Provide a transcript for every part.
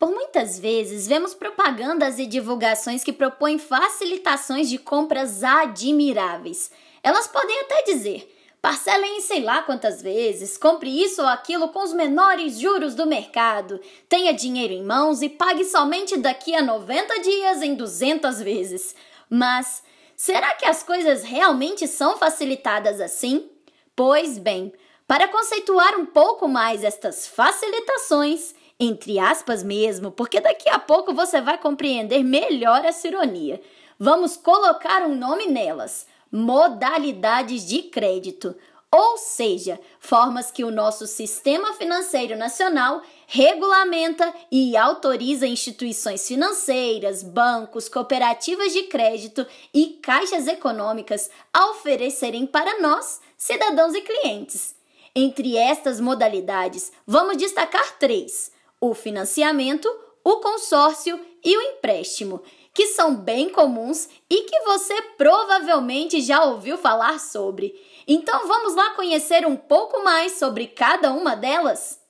Por muitas vezes vemos propagandas e divulgações que propõem facilitações de compras admiráveis. Elas podem até dizer: parcelem em sei lá quantas vezes, compre isso ou aquilo com os menores juros do mercado, tenha dinheiro em mãos e pague somente daqui a 90 dias em 200 vezes. Mas será que as coisas realmente são facilitadas assim? Pois bem, para conceituar um pouco mais estas facilitações, entre aspas mesmo, porque daqui a pouco você vai compreender melhor essa ironia. Vamos colocar um nome nelas: modalidades de crédito, ou seja, formas que o nosso sistema financeiro nacional regulamenta e autoriza instituições financeiras, bancos, cooperativas de crédito e caixas econômicas a oferecerem para nós, cidadãos e clientes. Entre estas modalidades, vamos destacar três o financiamento, o consórcio e o empréstimo, que são bem comuns e que você provavelmente já ouviu falar sobre. Então vamos lá conhecer um pouco mais sobre cada uma delas?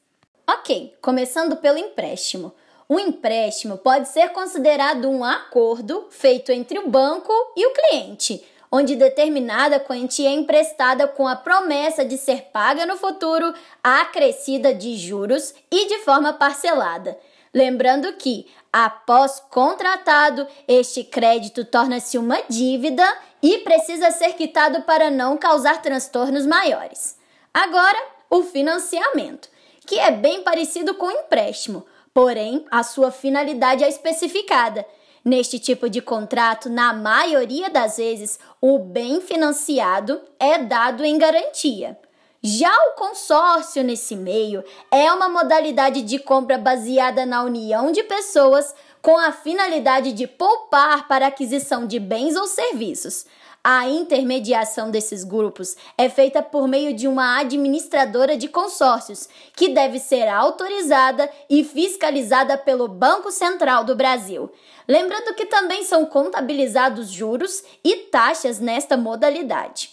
Ok, começando pelo empréstimo. O empréstimo pode ser considerado um acordo feito entre o banco e o cliente, onde determinada quantia é emprestada com a promessa de ser paga no futuro, acrescida de juros e de forma parcelada. Lembrando que, após contratado, este crédito torna-se uma dívida e precisa ser quitado para não causar transtornos maiores. Agora, o financiamento, que é bem parecido com o empréstimo, porém a sua finalidade é especificada Neste tipo de contrato, na maioria das vezes, o bem financiado é dado em garantia. Já o consórcio nesse meio é uma modalidade de compra baseada na união de pessoas com a finalidade de poupar para aquisição de bens ou serviços. A intermediação desses grupos é feita por meio de uma administradora de consórcios, que deve ser autorizada e fiscalizada pelo Banco Central do Brasil. Lembrando que também são contabilizados juros e taxas nesta modalidade.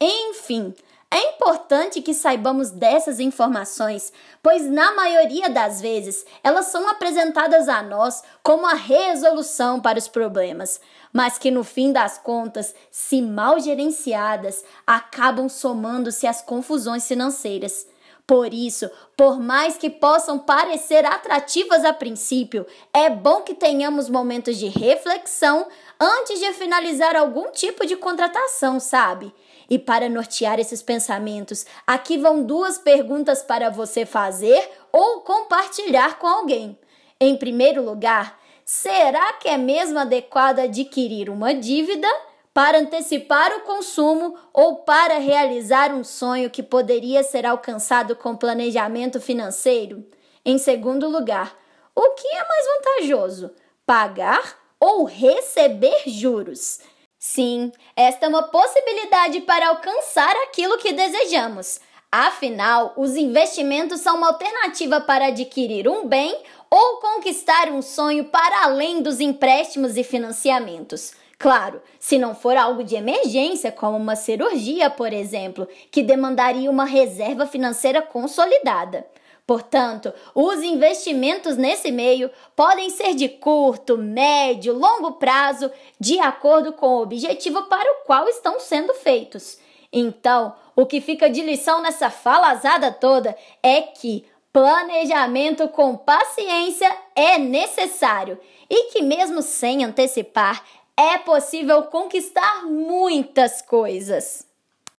Enfim, é importante que saibamos dessas informações, pois na maioria das vezes elas são apresentadas a nós como a resolução para os problemas, mas que no fim das contas, se mal gerenciadas, acabam somando-se às confusões financeiras. Por isso, por mais que possam parecer atrativas a princípio, é bom que tenhamos momentos de reflexão antes de finalizar algum tipo de contratação, sabe? E para nortear esses pensamentos, aqui vão duas perguntas para você fazer ou compartilhar com alguém. Em primeiro lugar, será que é mesmo adequado adquirir uma dívida para antecipar o consumo ou para realizar um sonho que poderia ser alcançado com planejamento financeiro? Em segundo lugar, o que é mais vantajoso, pagar ou receber juros? Sim, esta é uma possibilidade para alcançar aquilo que desejamos. Afinal, os investimentos são uma alternativa para adquirir um bem ou conquistar um sonho para além dos empréstimos e financiamentos. Claro, se não for algo de emergência, como uma cirurgia, por exemplo, que demandaria uma reserva financeira consolidada. Portanto, os investimentos nesse meio podem ser de curto, médio, longo prazo, de acordo com o objetivo para o qual estão sendo feitos. Então, o que fica de lição nessa falazada toda é que planejamento com paciência é necessário e que, mesmo sem antecipar, é possível conquistar muitas coisas.